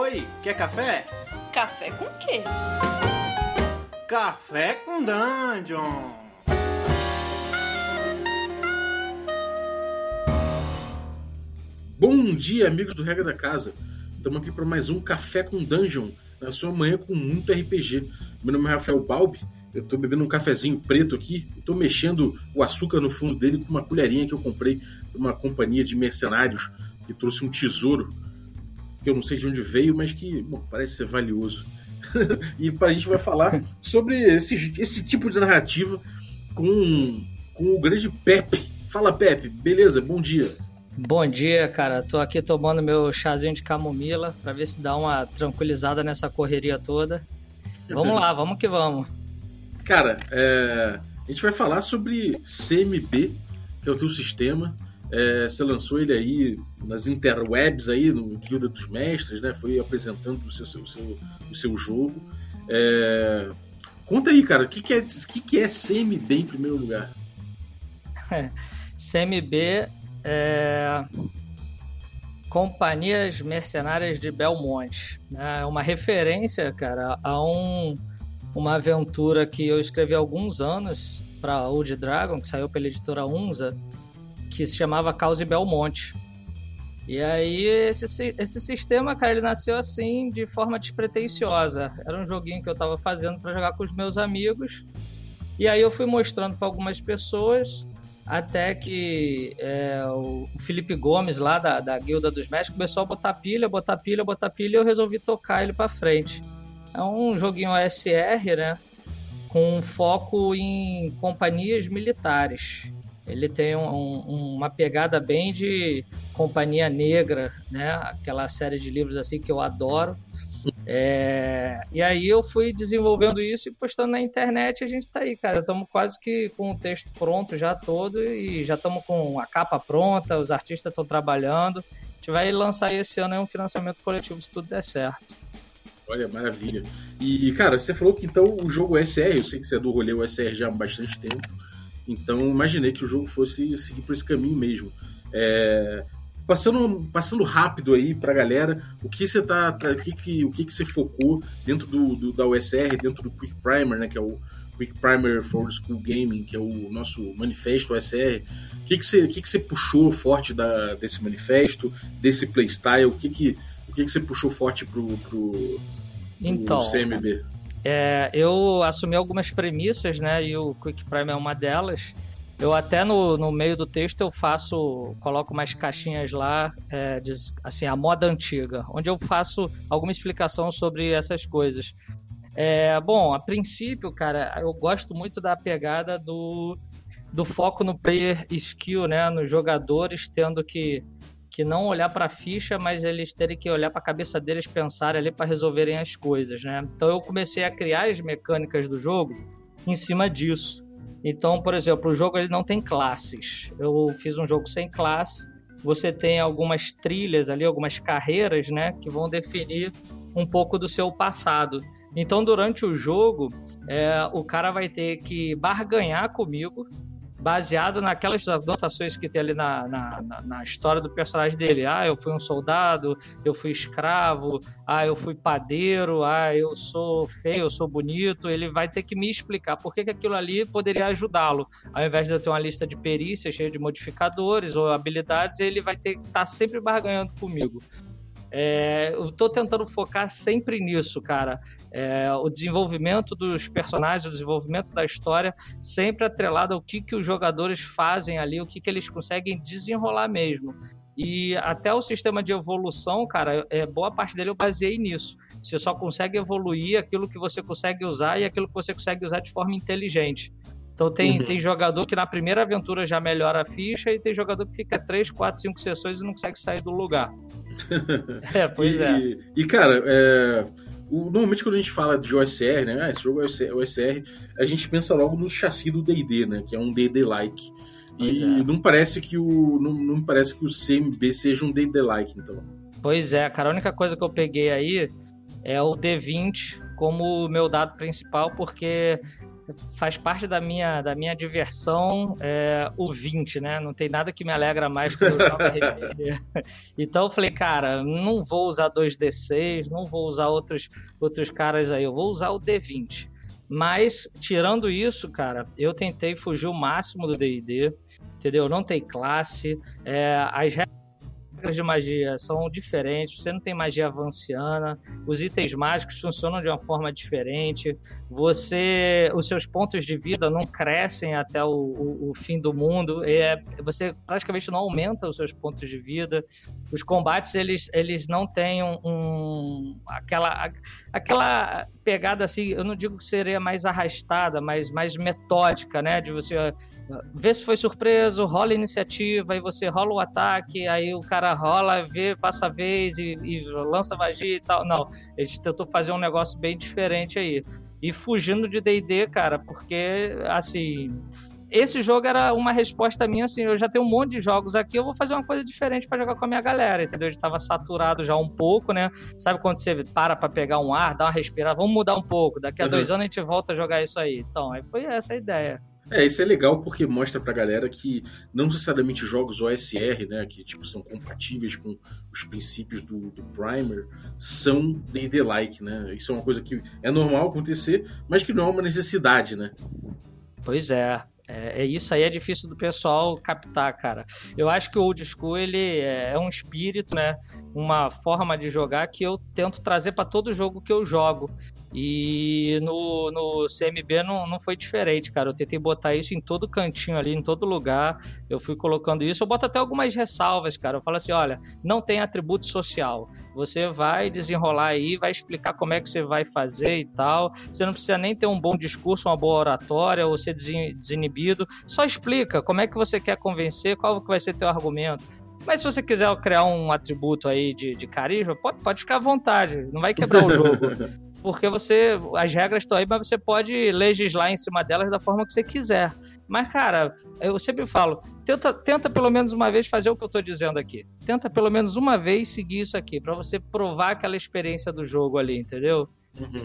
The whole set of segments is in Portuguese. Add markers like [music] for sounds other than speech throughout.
Oi, quer café? Café com quê? Café com Dungeon! Bom dia, amigos do Regra da Casa. Estamos aqui para mais um Café com Dungeon, na sua manhã com muito RPG. Meu nome é Rafael Balbi, eu estou bebendo um cafezinho preto aqui, estou mexendo o açúcar no fundo dele com uma colherinha que eu comprei de uma companhia de mercenários que trouxe um tesouro que eu não sei de onde veio, mas que bom, parece ser valioso. [laughs] e para a gente vai falar sobre esse, esse tipo de narrativa com, com o grande Pepe. Fala, Pepe, beleza? Bom dia. Bom dia, cara. Tô aqui tomando meu chazinho de camomila para ver se dá uma tranquilizada nessa correria toda. Vamos lá, vamos que vamos. Cara, é, a gente vai falar sobre CMB, que é o teu sistema. É, você lançou ele aí nas interwebs aí no Guilda dos Mestres, né? Foi apresentando o seu, seu, seu, o seu jogo. É, conta aí, cara, o que, que, é, que, que é CMB em primeiro lugar? [laughs] CMB é Companhias Mercenárias de Belmonte. É uma referência, cara, a um, uma aventura que eu escrevi há alguns anos para Old Dragon, que saiu pela editora Unza, que se chamava Cause Belmonte. E aí esse, esse sistema, cara, ele nasceu assim de forma despretensiosa. Era um joguinho que eu estava fazendo para jogar com os meus amigos. E aí eu fui mostrando para algumas pessoas, até que é, o Felipe Gomes, lá da, da Guilda dos Mestres, começou a botar pilha, botar pilha, botar pilha, e eu resolvi tocar ele para frente. É um joguinho OSR, né? Com foco em companhias militares. Ele tem um, um, uma pegada bem de Companhia Negra, né? Aquela série de livros assim que eu adoro. É... E aí eu fui desenvolvendo isso e postando na internet. A gente está aí, cara. Estamos quase que com o texto pronto já todo e já estamos com a capa pronta. Os artistas estão trabalhando. A gente vai lançar esse ano um financiamento coletivo se tudo der certo. Olha, maravilha. E, cara, você falou que então o jogo SR, eu sei que você é do rolê USR já há bastante tempo. Então imaginei que o jogo fosse seguir por esse caminho mesmo. É, passando, passando rápido aí pra galera, o que você tá. O que, que, o que, que você focou dentro do, do, da USR, dentro do Quick Primer, né? Que é o Quick Primer for School Gaming, que é o nosso manifesto USR. O que, que, você, o que, que você puxou forte da, desse manifesto, desse playstyle? O que, que, o que, que você puxou forte pro, pro, pro então, CMB? É, eu assumi algumas premissas, né? E o Quick Prime é uma delas. Eu até no, no meio do texto eu faço, coloco umas caixinhas lá, é, de, assim, a moda antiga, onde eu faço alguma explicação sobre essas coisas. É, bom, a princípio, cara, eu gosto muito da pegada do, do foco no player skill, né? Nos jogadores tendo que que não olhar para a ficha, mas eles terem que olhar para a cabeça deles, pensarem ali para resolverem as coisas, né? Então eu comecei a criar as mecânicas do jogo em cima disso. Então, por exemplo, o jogo ele não tem classes. Eu fiz um jogo sem classe. Você tem algumas trilhas ali, algumas carreiras, né, que vão definir um pouco do seu passado. Então, durante o jogo, é, o cara vai ter que barganhar comigo baseado naquelas anotações que tem ali na, na, na, na, história do personagem dele. Ah, eu fui um soldado, eu fui escravo, ah, eu fui padeiro, ah, eu sou feio, eu sou bonito. Ele vai ter que me explicar por que, que aquilo ali poderia ajudá-lo. Ao invés de eu ter uma lista de perícias cheia de modificadores ou habilidades, ele vai ter que estar tá sempre barganhando comigo. É, eu estou tentando focar sempre nisso, cara. É, o desenvolvimento dos personagens, o desenvolvimento da história, sempre atrelado ao que, que os jogadores fazem ali, o que, que eles conseguem desenrolar mesmo. E até o sistema de evolução, cara, é, boa parte dele eu baseei nisso. Você só consegue evoluir aquilo que você consegue usar e aquilo que você consegue usar de forma inteligente. Então tem, uhum. tem jogador que na primeira aventura já melhora a ficha e tem jogador que fica 3, 4, 5 sessões e não consegue sair do lugar. [laughs] é, pois e, é. E, cara, é, o, normalmente quando a gente fala de OSR, né? Ah, esse jogo é OSR, a gente pensa logo no chassi do D&D, né? Que é um D&D-like. E é. não parece que o não, não parece que o CMB seja um D&D-like, então. Pois é, cara, a única coisa que eu peguei aí é o D20 como meu dado principal, porque faz parte da minha, da minha diversão é, o 20, né? Não tem nada que me alegra mais quando eu jogo. Então eu falei, cara, não vou usar 2D6, não vou usar outros, outros caras aí, eu vou usar o D20. Mas, tirando isso, cara, eu tentei fugir o máximo do DD, entendeu? Não tem classe, é, as regras regras de magia são diferentes, você não tem magia avanciana, os itens mágicos funcionam de uma forma diferente, você, os seus pontos de vida não crescem até o, o, o fim do mundo, é, você praticamente não aumenta os seus pontos de vida, os combates eles, eles não têm um, um aquela, aquela pegada assim, eu não digo que seria mais arrastada, mas mais metódica, né, de você ver se foi surpreso, rola iniciativa, aí você rola o ataque, aí o cara rola, vê, passa a vez e, e lança magia e tal. Não, a gente tentou fazer um negócio bem diferente aí. E fugindo de D&D, cara, porque, assim... Esse jogo era uma resposta minha, assim, eu já tenho um monte de jogos aqui, eu vou fazer uma coisa diferente para jogar com a minha galera, entendeu? Eu tava saturado já um pouco, né? Sabe quando você para pra pegar um ar, dá uma respirada, vamos mudar um pouco, daqui a uhum. dois anos a gente volta a jogar isso aí. Então, aí foi essa a ideia. É, isso é legal porque mostra pra galera que não necessariamente jogos OSR, né, que tipo são compatíveis com os princípios do, do Primer, são D&D-like, né? Isso é uma coisa que é normal acontecer, mas que não é uma necessidade, né? Pois é. É, é, isso aí é difícil do pessoal captar, cara. Eu acho que o old school ele é, é um espírito, né? Uma forma de jogar que eu tento trazer para todo jogo que eu jogo. E no, no CMB não, não foi diferente, cara. Eu tentei botar isso em todo cantinho ali, em todo lugar. Eu fui colocando isso. Eu boto até algumas ressalvas, cara. Eu falo assim: olha, não tem atributo social. Você vai desenrolar aí, vai explicar como é que você vai fazer e tal. Você não precisa nem ter um bom discurso, uma boa oratória, ou ser desinibido. Só explica como é que você quer convencer, qual que vai ser teu argumento. Mas se você quiser criar um atributo aí de, de carisma, pode, pode ficar à vontade. Não vai quebrar o jogo. [laughs] porque você as regras estão aí, mas você pode legislar em cima delas da forma que você quiser. Mas, cara, eu sempre falo, tenta, tenta pelo menos uma vez fazer o que eu estou dizendo aqui. Tenta pelo menos uma vez seguir isso aqui, para você provar aquela experiência do jogo ali, entendeu? Uhum.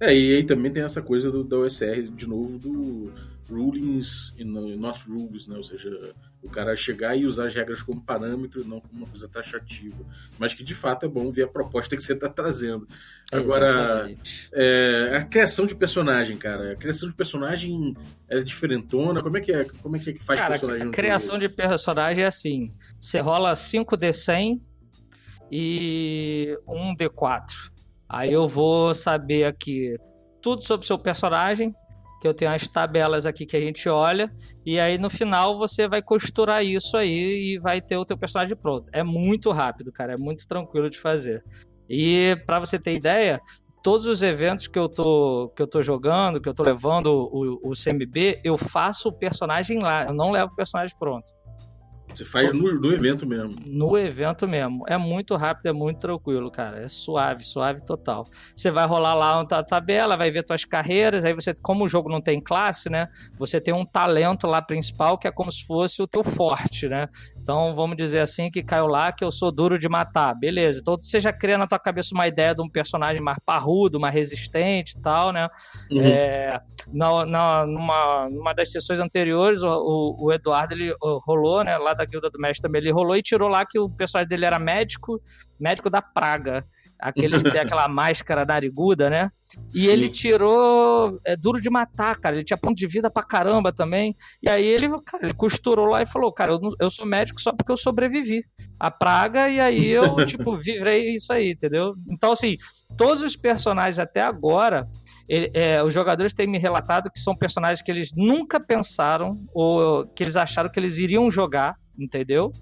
É, e aí também tem essa coisa do, da OSR, de novo, do rulings e not rules, né? Ou seja, o cara chegar e usar as regras como parâmetro, não como uma coisa taxativa. Mas que de fato é bom ver a proposta que você está trazendo. Agora, é, a criação de personagem, cara. A criação de personagem é diferentona. Como é que é? Como é que, é que faz cara, personagem? A criação de personagem é assim: você rola 5D100 e 1D4. Aí eu vou saber aqui tudo sobre o seu personagem, que eu tenho as tabelas aqui que a gente olha, e aí no final você vai costurar isso aí e vai ter o teu personagem pronto. É muito rápido, cara, é muito tranquilo de fazer. E para você ter ideia, todos os eventos que eu tô, que eu tô jogando, que eu tô levando o, o CMB, eu faço o personagem lá, eu não levo o personagem pronto. Você faz no, no, evento mesmo. No evento mesmo. É muito rápido, é muito tranquilo, cara. É suave, suave total. Você vai rolar lá a tabela, vai ver suas carreiras, aí você, como o jogo não tem classe, né? Você tem um talento lá principal que é como se fosse o teu forte, né? Então, vamos dizer assim, que caiu lá que eu sou duro de matar. Beleza. Então, você já cria na tua cabeça uma ideia de um personagem mais parrudo, mais resistente e tal, né? Uhum. É, na, na, numa, numa das sessões anteriores, o, o, o, Eduardo, ele rolou, né? Lá da Guilda do Mestre também, ele rolou e tirou lá que o personagem dele era médico, médico da praga. Aqueles que tem [laughs] aquela máscara nariguda, né? E Sim. ele tirou é, duro de matar, cara. Ele tinha ponto de vida pra caramba também. E aí ele, cara, ele costurou lá e falou: Cara, eu, eu sou médico só porque eu sobrevivi à praga. E aí eu, [laughs] tipo, vivrei isso aí, entendeu? Então, assim, todos os personagens até agora. Ele, é, os jogadores têm me relatado que são personagens que eles nunca pensaram ou que eles acharam que eles iriam jogar, entendeu?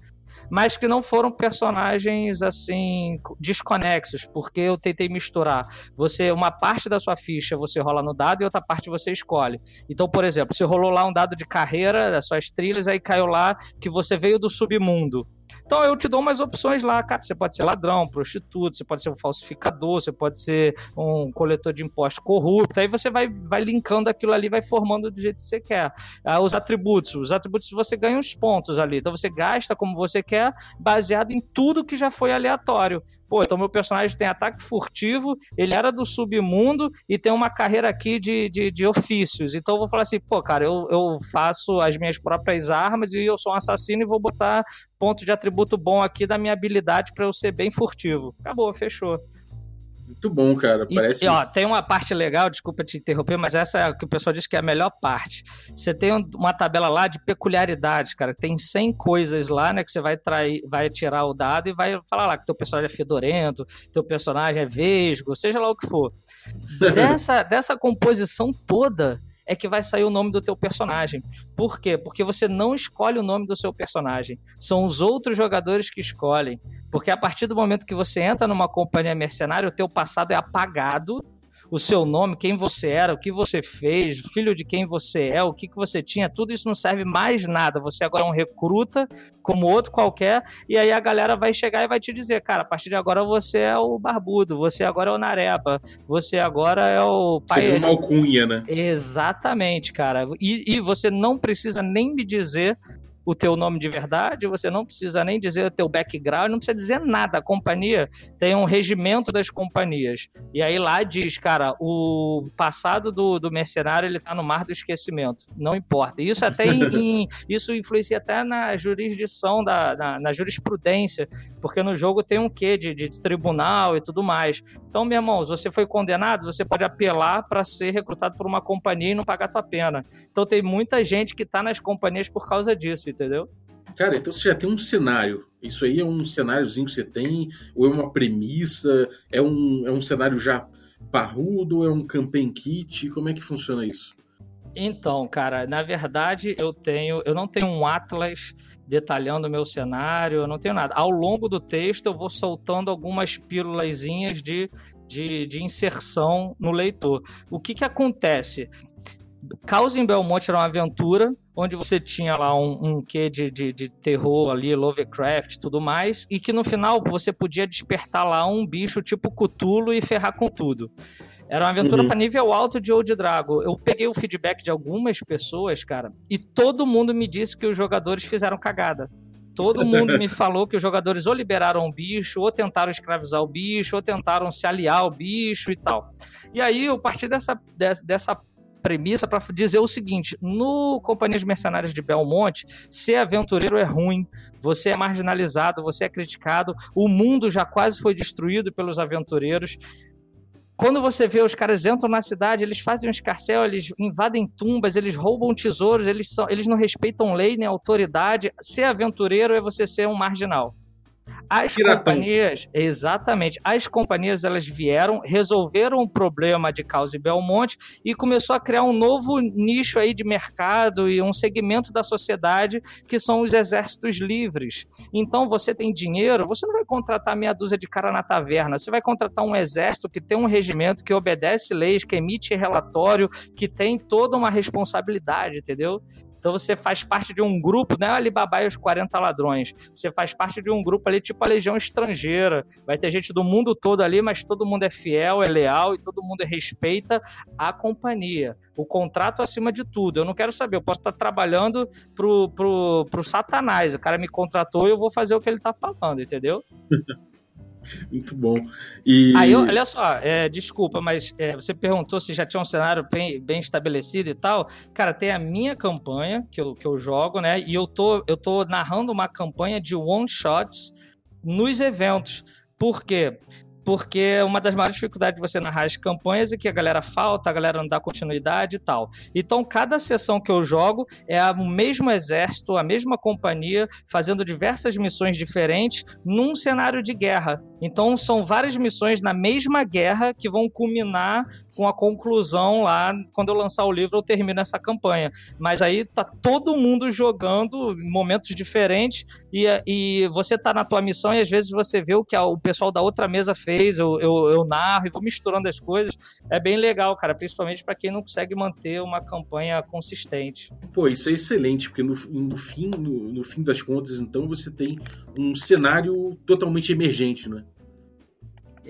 Mas que não foram personagens assim desconexos, porque eu tentei misturar. Você uma parte da sua ficha você rola no dado e outra parte você escolhe. Então, por exemplo, você rolou lá um dado de carreira das suas trilhas, aí caiu lá que você veio do submundo. Então eu te dou umas opções lá, cara. Você pode ser ladrão, prostituto, você pode ser um falsificador, você pode ser um coletor de impostos corrupto. Aí você vai, vai linkando aquilo ali, vai formando do jeito que você quer. Ah, os atributos. Os atributos você ganha uns pontos ali. Então você gasta como você quer, baseado em tudo que já foi aleatório. Pô, então meu personagem tem ataque furtivo, ele era do submundo e tem uma carreira aqui de, de, de ofícios. Então eu vou falar assim, pô, cara, eu, eu faço as minhas próprias armas e eu sou um assassino e vou botar ponto de atributo bom aqui da minha habilidade para eu ser bem furtivo. Acabou, fechou. Muito bom, cara. Parece... E, ó, tem uma parte legal, desculpa te interromper, mas essa é o que o pessoal diz que é a melhor parte. Você tem uma tabela lá de peculiaridades, cara. Tem 100 coisas lá, né, que você vai trair, vai tirar o dado e vai falar lá que teu personagem é fedorento, teu personagem é vesgo, seja lá o que for. [laughs] Dessa, dessa composição toda, é que vai sair o nome do teu personagem. Por quê? Porque você não escolhe o nome do seu personagem. São os outros jogadores que escolhem. Porque a partir do momento que você entra numa companhia mercenária, o teu passado é apagado o seu nome, quem você era, o que você fez, filho de quem você é, o que, que você tinha, tudo isso não serve mais nada. Você agora é um recruta, como outro qualquer, e aí a galera vai chegar e vai te dizer, cara, a partir de agora você é o barbudo, você agora é o nareba, você agora é o pai. Seria uma alcunha, né? Exatamente, cara. E, e você não precisa nem me dizer o teu nome de verdade, você não precisa nem dizer o teu background, não precisa dizer nada. A companhia tem um regimento das companhias. E aí lá diz, cara, o passado do, do mercenário ele tá no mar do esquecimento. Não importa. Isso até em, [laughs] isso influencia até na jurisdição, da, na, na, jurisprudência, porque no jogo tem um quê de, de tribunal e tudo mais. Então, meu irmão, se você foi condenado, você pode apelar para ser recrutado por uma companhia e não pagar tua pena. Então tem muita gente que tá nas companhias por causa disso entendeu? Cara, então você já tem um cenário. Isso aí é um cenáriozinho que você tem, ou é uma premissa, é um, é um cenário já parrudo, ou é um campaign kit? Como é que funciona isso? Então, cara, na verdade eu tenho, eu não tenho um atlas detalhando o meu cenário, eu não tenho nada. Ao longo do texto eu vou soltando algumas pílulazinhas de, de, de inserção no leitor. O que que acontece? Caos em Belmonte era uma aventura onde você tinha lá um, um quê de, de, de, terror ali, Lovecraft e tudo mais, e que no final você podia despertar lá um bicho tipo Cthulhu e ferrar com tudo. Era uma aventura uhum. para nível alto de Old Drago. Eu peguei o feedback de algumas pessoas, cara, e todo mundo me disse que os jogadores fizeram cagada. Todo mundo me [laughs] falou que os jogadores ou liberaram o bicho, ou tentaram escravizar o bicho, ou tentaram se aliar ao bicho e tal. E aí, a partir dessa, dessa premissa para dizer o seguinte: no Companhias Mercenárias de Belmonte, ser aventureiro é ruim, você é marginalizado, você é criticado, o mundo já quase foi destruído pelos aventureiros. Quando você vê os caras entram na cidade, eles fazem um escarcel, eles invadem tumbas, eles roubam tesouros, eles, são, eles não respeitam lei nem autoridade. Ser aventureiro é você ser um marginal. As Piratão. companhias, exatamente, as companhias elas vieram, resolveram o problema de Caos e Belmonte e começou a criar um novo nicho aí de mercado e um segmento da sociedade que são os exércitos livres. Então você tem dinheiro, você não vai contratar meia dúzia de cara na taverna, você vai contratar um exército que tem um regimento que obedece leis, que emite relatório, que tem toda uma responsabilidade, entendeu? Então você faz parte de um grupo, não é Alibaba e os 40 ladrões. Você faz parte de um grupo ali, tipo a Legião Estrangeira. Vai ter gente do mundo todo ali, mas todo mundo é fiel, é leal e todo mundo respeita a companhia. O contrato acima de tudo. Eu não quero saber, eu posso estar trabalhando pro, pro, pro Satanás. O cara me contratou e eu vou fazer o que ele está falando, entendeu? [laughs] [laughs] Muito bom. E... Aí, olha só, é, desculpa, mas é, você perguntou se já tinha um cenário bem, bem, estabelecido e tal. Cara, tem a minha campanha que eu, que eu jogo, né? E eu tô, eu tô narrando uma campanha de one-shots nos eventos. Por quê? Porque uma das maiores dificuldades de você narrar as campanhas é que a galera falta, a galera não dá continuidade e tal. Então, cada sessão que eu jogo é o mesmo exército, a mesma companhia, fazendo diversas missões diferentes num cenário de guerra. Então, são várias missões na mesma guerra que vão culminar com a conclusão lá, quando eu lançar o livro, eu termino essa campanha. Mas aí tá todo mundo jogando em momentos diferentes e, e você tá na tua missão e às vezes você vê o que a, o pessoal da outra mesa fez, eu, eu, eu narro e vou misturando as coisas. É bem legal, cara, principalmente para quem não consegue manter uma campanha consistente. Pô, isso é excelente, porque no, no fim, no, no fim das contas, então, você tem um cenário totalmente emergente, né?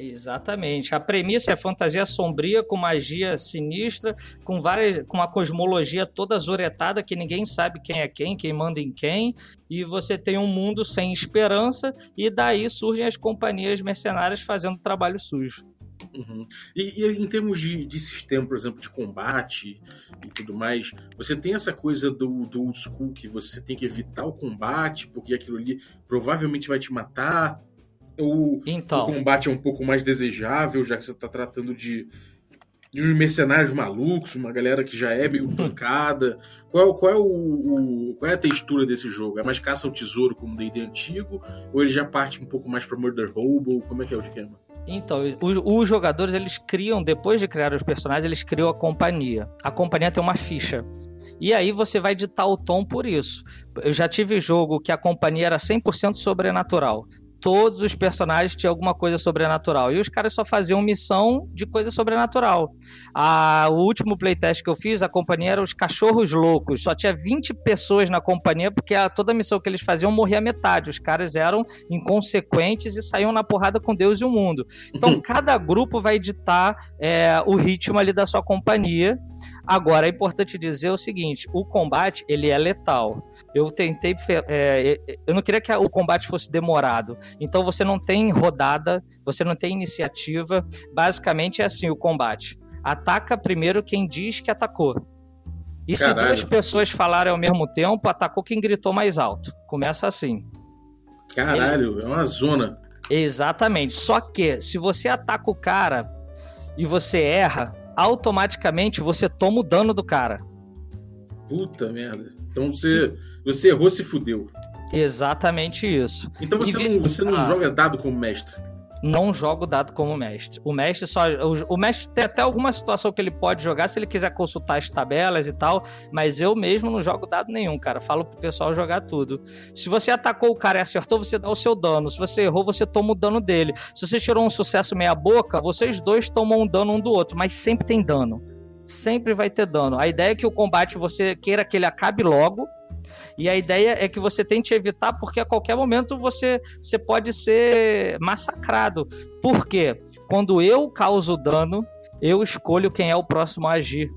Exatamente. A premissa é fantasia sombria com magia sinistra, com várias, com uma cosmologia toda zuretada que ninguém sabe quem é quem, quem manda em quem, e você tem um mundo sem esperança e daí surgem as companhias mercenárias fazendo trabalho sujo. Uhum. E, e, em termos de, de, sistema, por exemplo, de combate e tudo mais, você tem essa coisa do, do old school que você tem que evitar o combate, porque aquilo ali provavelmente vai te matar. Ou então. o combate é um pouco mais desejável, já que você está tratando de, de uns mercenários malucos, uma galera que já é meio [laughs] pancada. Qual, qual, é o, o, qual é a textura desse jogo? É mais caça ao tesouro como o D&D antigo? Ou ele já parte um pouco mais para Murder Hobo? Como é que é o esquema? Então, os, os, jogadores, eles criam, depois de criar os personagens, eles criam a companhia. A companhia tem uma ficha. E aí você vai ditar o tom por isso. Eu já tive jogo que a companhia era 100% sobrenatural todos os personagens tinham alguma coisa sobrenatural. E os caras só faziam missão de coisa sobrenatural. A, o último playtest que eu fiz, a companhia era os cachorros loucos. Só tinha 20 pessoas na companhia, porque a, toda missão que eles faziam morria metade. Os caras eram inconsequentes e saíam na porrada com Deus e o mundo. Então, [laughs] cada grupo vai editar é, o ritmo ali da sua companhia. Agora, é importante dizer o seguinte: o combate ele é letal. Eu tentei. É, eu não queria que o combate fosse demorado. Então você não tem rodada, você não tem iniciativa. Basicamente é assim o combate. Ataca primeiro quem diz que atacou. E Caralho. se duas pessoas falarem ao mesmo tempo, atacou quem gritou mais alto. Começa assim. Caralho, ele... é uma zona. Exatamente. Só que se você ataca o cara e você erra, automaticamente você toma o dano do cara. Puta merda. Então você, você errou, se fudeu. Exatamente isso. Então você, não, você não ah. joga dado como mestre não jogo dado como mestre. O mestre só. O, o, mestre tem até alguma situação que ele pode jogar se ele quiser consultar as tabelas e tal, mas eu mesmo não jogo dado nenhum, cara. Falo pro pessoal jogar tudo. Se você atacou o cara e acertou, você dá o seu dano. Se você errou, você toma o dano dele. Se você tirou um sucesso meia-boca, vocês dois tomam um dano um do outro, mas sempre tem dano. Sempre vai ter dano. A ideia é que o combate você queira que ele acabe logo e a ideia é que você tente evitar, porque a qualquer momento você, você pode ser massacrado. Por quê? Quando eu causo dano, eu escolho quem é o próximo a agir.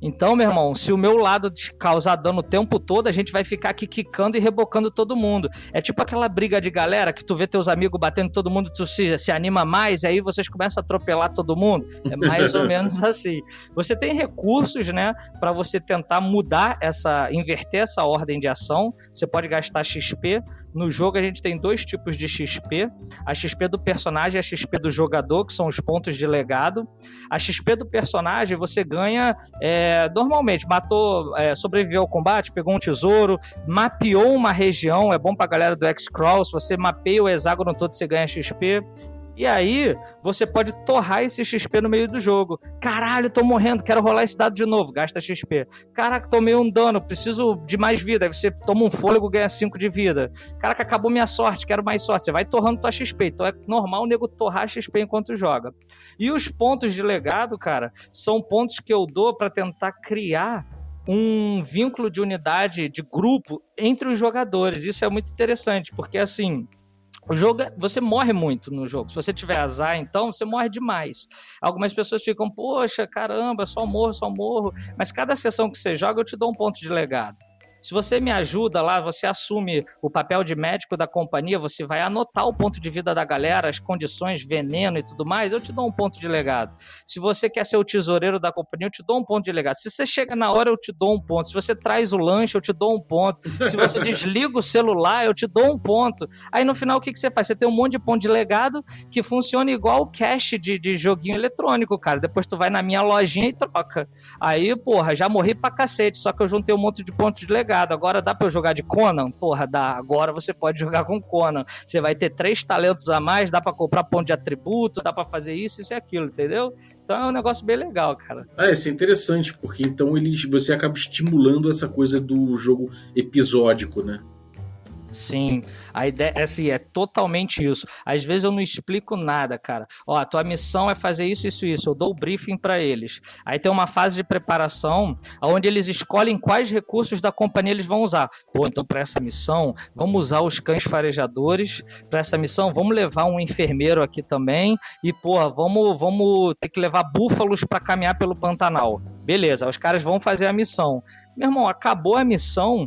Então, meu irmão, se o meu lado causar dano o tempo todo, a gente vai ficar aqui quicando e rebocando todo mundo. É tipo aquela briga de galera que tu vê teus amigos batendo todo mundo, tu se, se anima mais, e aí vocês começam a atropelar todo mundo. É mais ou [laughs] menos assim. Você tem recursos, né, para você tentar mudar essa, inverter essa ordem de ação. Você pode gastar XP. No jogo a gente tem dois tipos de XP: a XP do personagem e a XP do jogador, que são os pontos de legado. A XP do personagem você ganha. É, é, normalmente, matou, é, sobreviveu ao combate, pegou um tesouro, mapeou uma região, é bom pra galera do X-Crawl, se você mapeia o hexágono todo, você ganha XP. E aí, você pode torrar esse XP no meio do jogo. Caralho, tô morrendo, quero rolar esse dado de novo, gasta XP. Caraca, tomei um dano, preciso de mais vida. Aí você toma um fôlego, ganha 5 de vida. Caraca, acabou minha sorte, quero mais sorte. Você vai torrando tua XP. Então é normal o nego torrar XP enquanto joga. E os pontos de legado, cara, são pontos que eu dou para tentar criar um vínculo de unidade, de grupo entre os jogadores. Isso é muito interessante, porque assim o jogo, é, você morre muito no jogo. Se você tiver azar, então, você morre demais. Algumas pessoas ficam, poxa, caramba, só morro, só morro. Mas cada sessão que você joga, eu te dou um ponto de legado. Se você me ajuda lá, você assume o papel de médico da companhia, você vai anotar o ponto de vida da galera, as condições, veneno e tudo mais, eu te dou um ponto de legado. Se você quer ser o tesoureiro da companhia, eu te dou um ponto de legado. Se você chega na hora, eu te dou um ponto. Se você traz o lanche, eu te dou um ponto. Se você [laughs] desliga o celular, eu te dou um ponto. Aí no final, o que, que você faz? Você tem um monte de ponto de legado que funciona igual o cash de, de joguinho eletrônico, cara. Depois tu vai na minha lojinha e troca. Aí, porra, já morri pra cacete, só que eu juntei um monte de pontos de legado jogado. Agora dá para eu jogar de Conan? Porra, dá. Agora você pode jogar com Conan. Você vai ter três talentos a mais, dá para comprar ponto de atributo, dá para fazer isso, isso e aquilo, entendeu? Então é um negócio bem legal, cara. Ah, isso é interessante, porque então ele, você acaba estimulando essa coisa do jogo episódico, né? Sim, a ideia é assim, é totalmente isso. Às vezes eu não explico nada, cara. Ó, a tua missão é fazer isso, isso, isso. Eu dou o briefing para eles. Aí tem uma fase de preparação onde eles escolhem quais recursos da companhia eles vão usar. Pô, então para essa missão, vamos usar os cães farejadores. Para essa missão, vamos levar um enfermeiro aqui também. E, porra, vamos, vamos ter que levar búfalos para caminhar pelo Pantanal. Beleza, os caras vão fazer a missão. Meu irmão, acabou a missão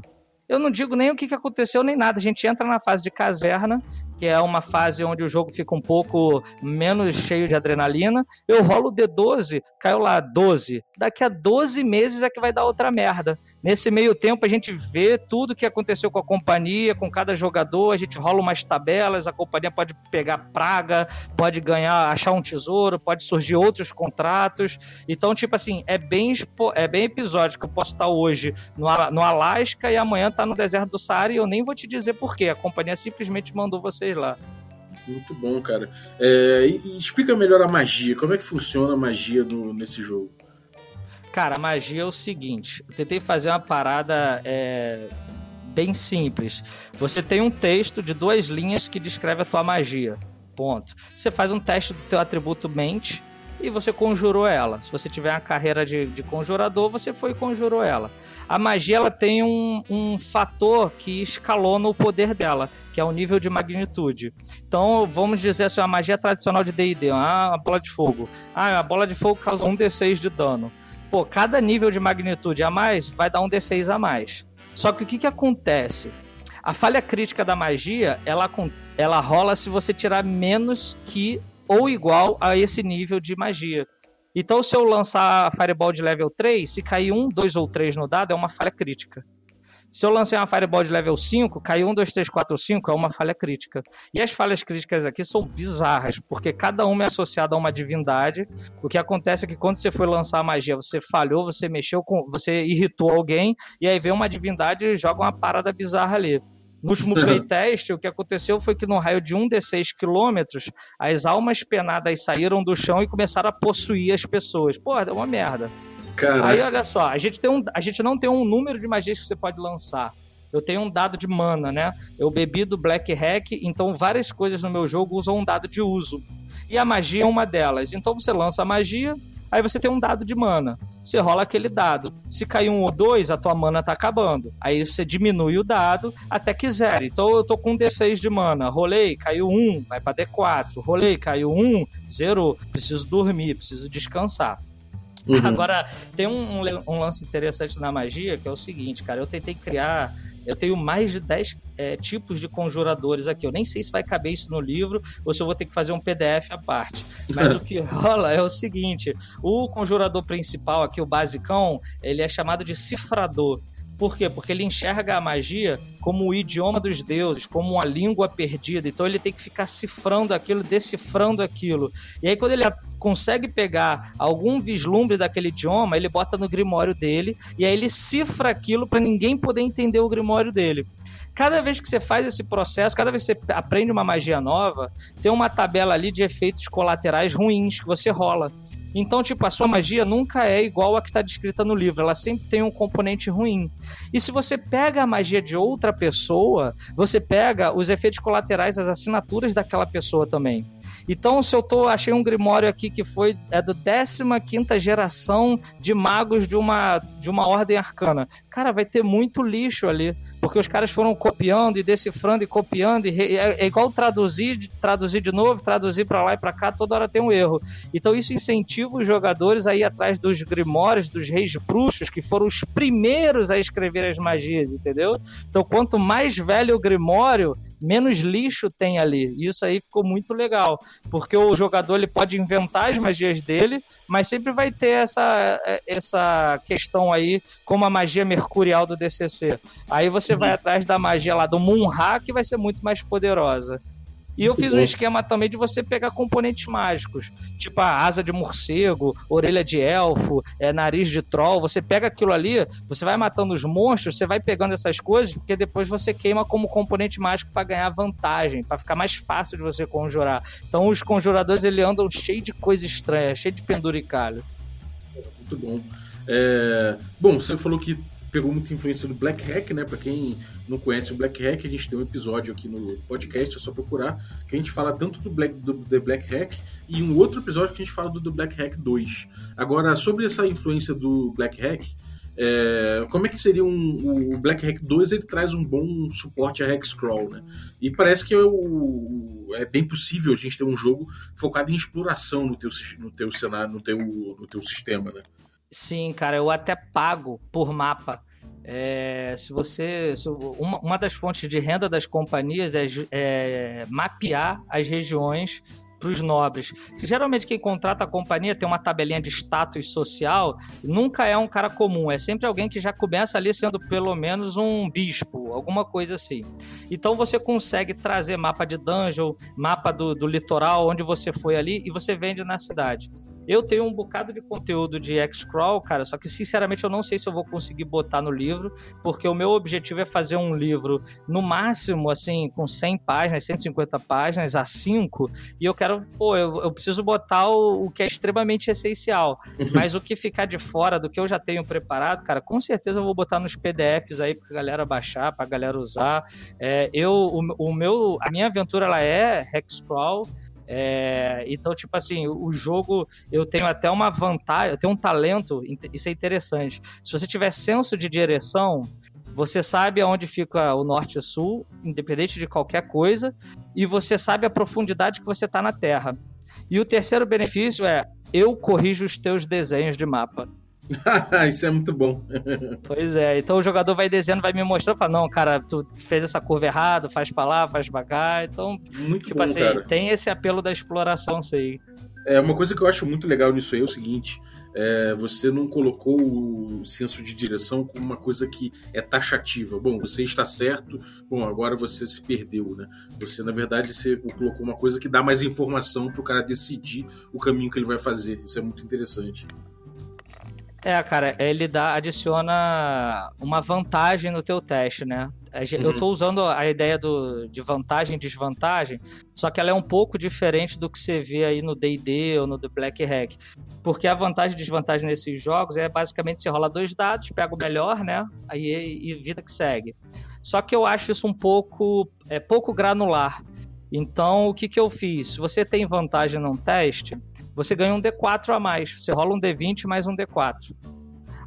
eu não digo nem o que, aconteceu nem nada. A gente entra na fase de caserna que é uma fase onde o jogo fica um pouco menos cheio de adrenalina. Eu rolo o D12, caiu lá 12. Daqui a 12 meses é que vai dar outra merda. Nesse meio tempo a gente vê tudo que aconteceu com a companhia, com cada jogador, a gente rola umas tabelas, a companhia pode pegar praga, pode ganhar, achar um tesouro, pode surgir outros contratos. Então, tipo assim, é bem, é bem episódico. Eu posso estar hoje no, no Alasca e amanhã estar tá no deserto do Saara e eu nem vou te dizer por quê. A companhia simplesmente mandou você vocês lá. Muito bom, cara. É, e, e, explica melhor a magia. Como é que funciona a magia do, nesse jogo? Cara, a magia é o seguinte. Eu tentei fazer uma parada é, bem simples. Você tem um texto de duas linhas que descreve a tua magia. Ponto. Você faz um teste do teu atributo mente e você conjurou ela. Se você tiver uma carreira de, de conjurador, você foi e conjurou ela. A magia ela tem um, um fator que escalona o poder dela, que é o nível de magnitude. Então, vamos dizer assim, a magia tradicional de D&D, ah, uma bola de fogo. Ah, a bola de fogo causa um D6 de dano. Pô, cada nível de magnitude a mais vai dar um D6 a mais. Só que o que, que acontece? A falha crítica da magia, ela, ela rola se você tirar menos que ou igual a esse nível de magia. Então, se eu lançar a Fireball de level 3, se cair 1, 2 ou 3 no dado, é uma falha crítica. Se eu lancei uma Fireball de level 5, caiu 1, 2, 3, 4, 5, é uma falha crítica. E as falhas críticas aqui são bizarras, porque cada uma é associada a uma divindade. O que acontece é que quando você foi lançar a magia, você falhou, você mexeu com. você irritou alguém, e aí vem uma divindade e joga uma parada bizarra ali. No último playtest, o que aconteceu foi que no raio de 1 d6 quilômetros, as almas penadas saíram do chão e começaram a possuir as pessoas. Pô, é uma merda. Aí olha só, a gente, tem um, a gente não tem um número de magias que você pode lançar. Eu tenho um dado de mana, né? Eu bebi do Black Hack, então várias coisas no meu jogo usam um dado de uso. E a magia é uma delas. Então você lança a magia, Aí você tem um dado de mana. Você rola aquele dado. Se cair um ou dois, a tua mana tá acabando. Aí você diminui o dado até que zero. Então eu tô com um D6 de mana. Rolei, caiu um, vai pra D4. Rolei, caiu um, zerou. Preciso dormir, preciso descansar. Uhum. Agora, tem um, um, lance interessante na magia que é o seguinte, cara. Eu tentei criar eu tenho mais de 10 é, tipos de conjuradores aqui. Eu nem sei se vai caber isso no livro ou se eu vou ter que fazer um PDF à parte. Mas [laughs] o que rola é o seguinte: o conjurador principal aqui, o basicão, ele é chamado de cifrador. Por quê? Porque ele enxerga a magia como o idioma dos deuses, como uma língua perdida. Então ele tem que ficar cifrando aquilo, decifrando aquilo. E aí, quando ele consegue pegar algum vislumbre daquele idioma, ele bota no grimório dele e aí ele cifra aquilo para ninguém poder entender o grimório dele cada vez que você faz esse processo, cada vez que você aprende uma magia nova, tem uma tabela ali de efeitos colaterais ruins que você rola. Então, tipo, a sua magia nunca é igual a que está descrita no livro, ela sempre tem um componente ruim. E se você pega a magia de outra pessoa, você pega os efeitos colaterais, as assinaturas daquela pessoa também. Então, se eu tô, achei um grimório aqui que foi é do 15 geração de magos de uma, de uma ordem arcana. Cara, vai ter muito lixo ali, porque os caras foram copiando e decifrando e copiando e re, é, é, igual traduzir, traduzir de novo, traduzir para lá e para cá, toda hora tem um erro. Então isso incentiva os jogadores a ir atrás dos grimórios dos reis bruxos, que foram os primeiros a escrever as magias, entendeu? Então quanto mais velho o grimório, menos lixo tem ali. Isso aí ficou muito legal, porque o jogador ele pode inventar as magias dele, mas sempre vai ter essa, essa questão aí, como a magia mercurial do DCC. Aí você vai atrás da magia lá do Moonra, que vai ser muito mais poderosa. E eu fiz um esquema também de você pegar componentes mágicos, tipo a asa de morcego, orelha de elfo, é, nariz de troll. Você pega aquilo ali, você vai matando os monstros, você vai pegando essas coisas, porque depois você queima como componente mágico para ganhar vantagem, para ficar mais fácil de você conjurar. Então os conjuradores ele andam cheio de coisa estranha, cheio de penduricalho. Muito bom. É... Bom, você falou que pegou muita influência do Black Hack, né? Para quem não conhece o Black Hack, a gente tem um episódio aqui no podcast, é só procurar, que a gente fala tanto do Black do The Black Hack e um outro episódio que a gente fala do, do Black Hack 2. Agora, sobre essa influência do Black Hack, é, como é que seria um, o Black Hack 2? Ele traz um bom suporte a Hexcrawl, né? E parece que é, o, é bem possível a gente ter um jogo focado em exploração no teu, no teu cenário, no teu, no teu sistema, né? Sim, cara, eu até pago por mapa. É, se você. Se, uma, uma, das fontes de renda das companhias é, é mapear as regiões para os nobres. Geralmente quem contrata a companhia tem uma tabelinha de status social, nunca é um cara comum, é sempre alguém que já começa ali sendo pelo menos um bispo, alguma coisa assim. Então você consegue trazer mapa de dungeon, mapa do, do litoral, onde você foi ali, e você vende na cidade. Eu tenho um bocado de conteúdo de X-Crawl, cara, só que sinceramente eu não sei se eu vou conseguir botar no livro, porque o meu objetivo é fazer um livro no máximo, assim, com 100 páginas, 150 páginas, a 5, e eu quero pô, eu, eu preciso botar o, o, que é extremamente essencial. Uhum. Mas o que ficar de fora do que eu já tenho preparado, cara, com certeza eu vou botar nos PDFs aí pra galera baixar, pra galera usar. É, eu, o, o, meu, a minha aventura ela é Hexcrawl. É, então, tipo assim, o jogo eu tenho até uma vantagem, eu tenho um talento, isso é interessante. Se você tiver senso de direção, você sabe aonde fica o norte e sul, independente de qualquer coisa, e você sabe a profundidade que você está na Terra. E o terceiro benefício é eu corrijo os teus desenhos de mapa. [laughs] Isso é muito bom. [laughs] pois é, então o jogador vai desenhando, vai me mostrando, fala, não, cara, tu fez essa curva errada, faz pra lá, faz pra cá. Então, muito tipo bom, assim, cara. tem esse apelo da exploração, sei. É, uma coisa que eu acho muito legal nisso aí é o seguinte: é, você não colocou o senso de direção como uma coisa que é taxativa. Bom, você está certo, bom, agora você se perdeu, né? Você, na verdade, você colocou uma coisa que dá mais informação para o cara decidir o caminho que ele vai fazer. Isso é muito interessante. É, cara, ele dá, adiciona uma vantagem no teu teste, né? Eu estou uhum. usando a ideia do, de vantagem e desvantagem, só que ela é um pouco diferente do que você vê aí no D&D ou no The Black Hack. Porque a vantagem e desvantagem nesses jogos é basicamente você rola dois dados, pega o melhor, né? Aí e vida que segue. Só que eu acho isso um pouco é pouco granular. Então, o que, que eu fiz? Se você tem vantagem num teste, você ganha um D4 a mais. Você rola um D20 mais um D4.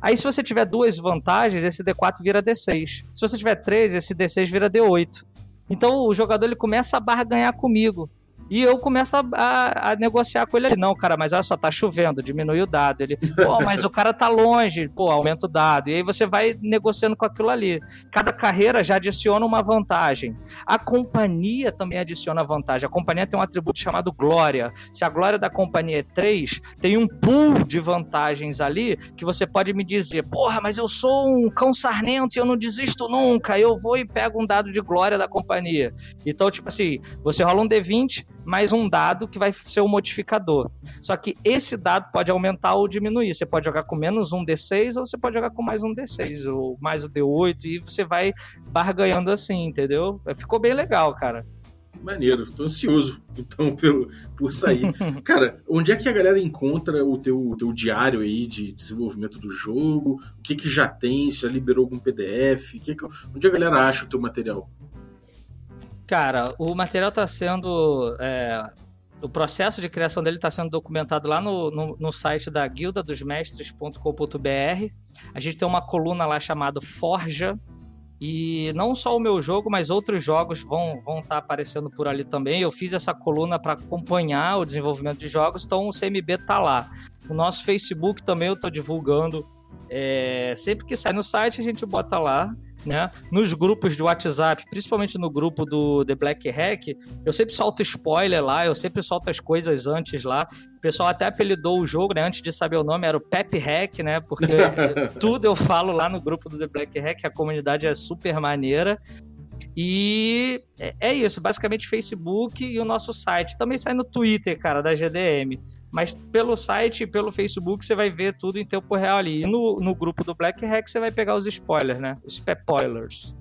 Aí, se você tiver duas vantagens, esse D4 vira D6. Se você tiver três, esse D6 vira D8. Então, o jogador ele começa a barganhar comigo. E eu começo a, a, a, negociar com ele ali. Não, cara, mas olha só, tá chovendo, diminui o dado. Ele, pô, mas o cara tá longe, pô, aumenta o dado. E aí você vai negociando com aquilo ali. Cada carreira já adiciona uma vantagem. A companhia também adiciona vantagem. A companhia tem um atributo chamado glória. Se a glória da companhia é 3, tem um pool de vantagens ali que você pode me dizer, porra, mas eu sou um cão sarnento e eu não desisto nunca. Eu vou e pego um dado de glória da companhia. Então, tipo assim, você rola um D20, mais um dado que vai ser o modificador. Só que esse dado pode aumentar ou diminuir. Você pode jogar com menos um D6 ou você pode jogar com mais um D6 ou mais o D8 e você vai barganhando assim, entendeu? Ficou bem legal, cara. Maneiro, tô ansioso então pelo, por sair. [laughs] Cara, onde é que a galera encontra o teu, o teu diário aí de desenvolvimento do jogo? O que que já tem? Se já liberou algum PDF? Que que, onde a galera acha o teu material? Cara, o material está sendo. É, o processo de criação dele está sendo documentado lá no, no, no site da guilda dos mestres.com.br. A gente tem uma coluna lá chamada Forja. E não só o meu jogo, mas outros jogos vão estar vão tá aparecendo por ali também. Eu fiz essa coluna para acompanhar o desenvolvimento de jogos, então o CMB tá lá. O nosso Facebook também eu estou divulgando. É, sempre que sai no site, a gente bota lá né? Nos grupos de WhatsApp, principalmente no grupo do The Black Hack, eu sempre solto spoiler lá, eu sempre solto as coisas antes lá. O pessoal até apelidou o jogo, né? Antes de saber o nome, era o Pep Hack, né? Porque [laughs] tudo eu falo lá no grupo do The Black Hack, a comunidade é super maneira. E é, é isso, basicamente Facebook e o nosso site. Também sai no Twitter, cara, da GDM. Mas pelo site pelo Facebook você vai ver tudo em tempo real ali. E no, no grupo do Black Hack você vai pegar os spoilers, né? Os spoilers.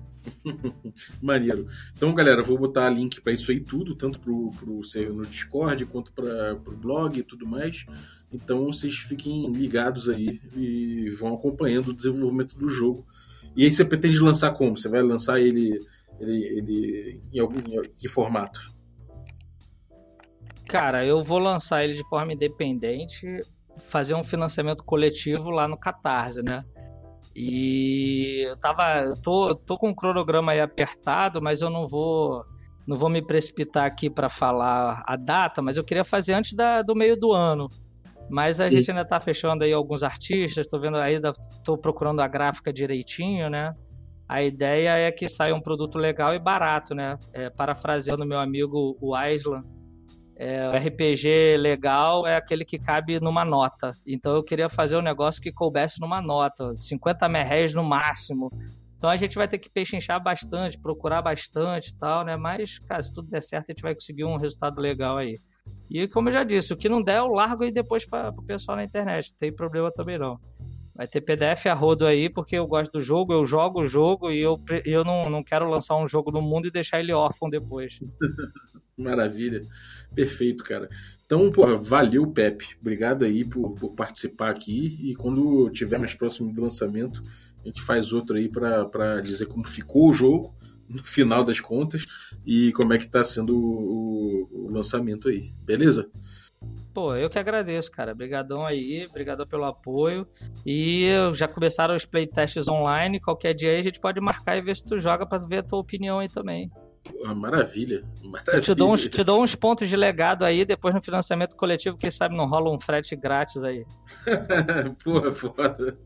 [laughs] Maneiro. Então, galera, vou botar link para isso aí tudo, tanto pro, pro server no Discord quanto para pro blog e tudo mais. Então, vocês fiquem ligados aí e vão acompanhando o desenvolvimento do jogo. E aí você pretende lançar como? Você vai lançar ele, ele, ele em algum em que formato? Cara, eu vou lançar ele de forma independente, fazer um financiamento coletivo lá no Catarse, né? E eu tava. tô, tô com o cronograma aí apertado, mas eu não vou. Não vou me precipitar aqui para falar a data, mas eu queria fazer antes da, do meio do ano. Mas a Sim. gente ainda tá fechando aí alguns artistas, tô vendo aí, tô procurando a gráfica direitinho, né? A ideia é que saia um produto legal e barato, né? É, parafraseando meu amigo o Aislan, é, o RPG legal é aquele que cabe numa nota. Então eu queria fazer um negócio que coubesse numa nota, 50 merréis no máximo. Então a gente vai ter que pechinchar bastante, procurar bastante e tal, né? Mas, cara, se tudo der certo, a gente vai conseguir um resultado legal aí. E como eu já disse, o que não der, eu largo aí depois para o pessoal na internet. Não tem problema também não. Vai ter PDF a rodo aí, porque eu gosto do jogo, eu jogo o jogo e eu, eu não, não quero lançar um jogo no mundo e deixar ele órfão depois. [laughs] Maravilha. Perfeito, cara. Então, porra, valeu, Pepe. Obrigado aí por, por participar aqui. E quando tiver mais próximo do lançamento, a gente faz outro aí para dizer como ficou o jogo [laughs] no final das contas e como é que tá sendo o, o, lançamento aí. Beleza? Pô, eu que agradeço, cara. Obrigadão aí, obrigado pelo apoio. E já começaram os playtests online. Qualquer dia aí a gente pode marcar e ver se tu joga para ver a tua opinião aí também. Maravilha, maravilha. Eu te dou, uns, te dou uns pontos de legado aí, depois no financiamento coletivo, quem sabe não rola um frete grátis aí. [laughs] Porra, foda.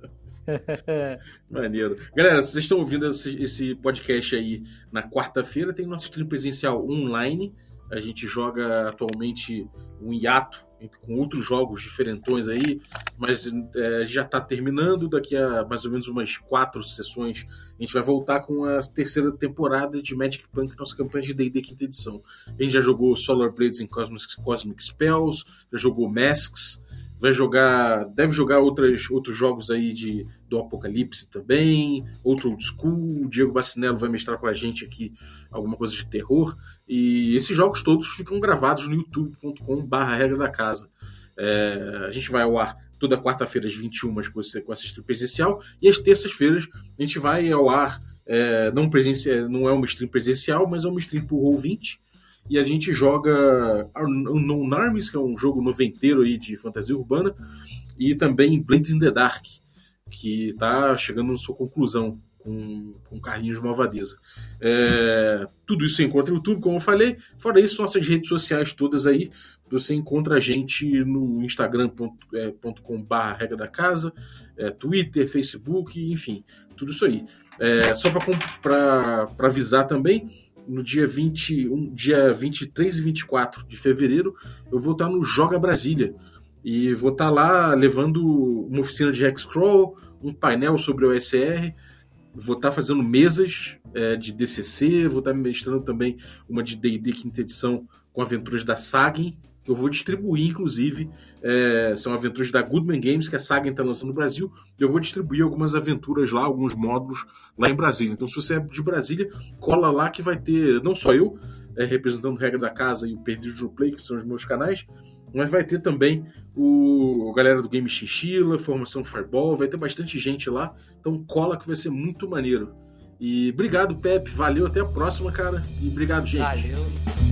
[laughs] Maneiro. Galera, vocês estão ouvindo esse, esse podcast aí na quarta-feira, tem nosso stream presencial online. A gente joga atualmente um hiato com outros jogos diferentões aí, mas é, já está terminando. Daqui a mais ou menos umas quatro sessões, a gente vai voltar com a terceira temporada de Magic Punk, nossa campanha de D&D quinta edição. A gente já jogou Solar Blades em Cosmic, Cosmic Spells, já jogou Masks, vai jogar, deve jogar outras, outros jogos aí de, do Apocalipse também, outro old school. O Diego Bacinello vai mestrar com a gente aqui alguma coisa de terror. E esses jogos todos ficam gravados no youtube.com/barra regra da casa. É, a gente vai ao ar toda quarta-feira às 21 com, esse, com essa stream presencial e às terças-feiras a gente vai ao ar é, não, presencial, não é uma stream presencial, mas é uma stream por Roll20 e a gente joga No Armies, que é um jogo noventeiro aí de fantasia urbana, e também Blades in the Dark, que está chegando na sua conclusão com, com Carlinhos Malvadeza. É, tudo isso você encontra no YouTube, como eu falei. Fora isso, nossas redes sociais todas aí. Você encontra a gente no instagram.com.br é, regra da casa, é, Twitter, Facebook, enfim, tudo isso aí. É, só para avisar também, no dia 21, dia 23 e 24 de fevereiro, eu vou estar no Joga Brasília. E vou estar lá levando uma oficina de Hexcrawl, um painel sobre o OSR, vou estar fazendo mesas é, de DCC, vou estar mestrando também uma de D&D quinta edição com aventuras da Sagen, eu vou distribuir, inclusive, é, são aventuras da Goodman Games, que a Saga está lançando no Brasil. Eu vou distribuir algumas aventuras lá, alguns módulos lá em Brasília. Então, se você é de Brasília, cola lá que vai ter, não só eu, é, representando Regra da Casa e o Perdido no Play, que são os meus canais, mas vai ter também o a galera do Game Chinchilla, Formação Fireball, vai ter bastante gente lá. Então, cola que vai ser muito maneiro. E obrigado, Pepe. Valeu, até a próxima, cara. E obrigado, gente. Valeu.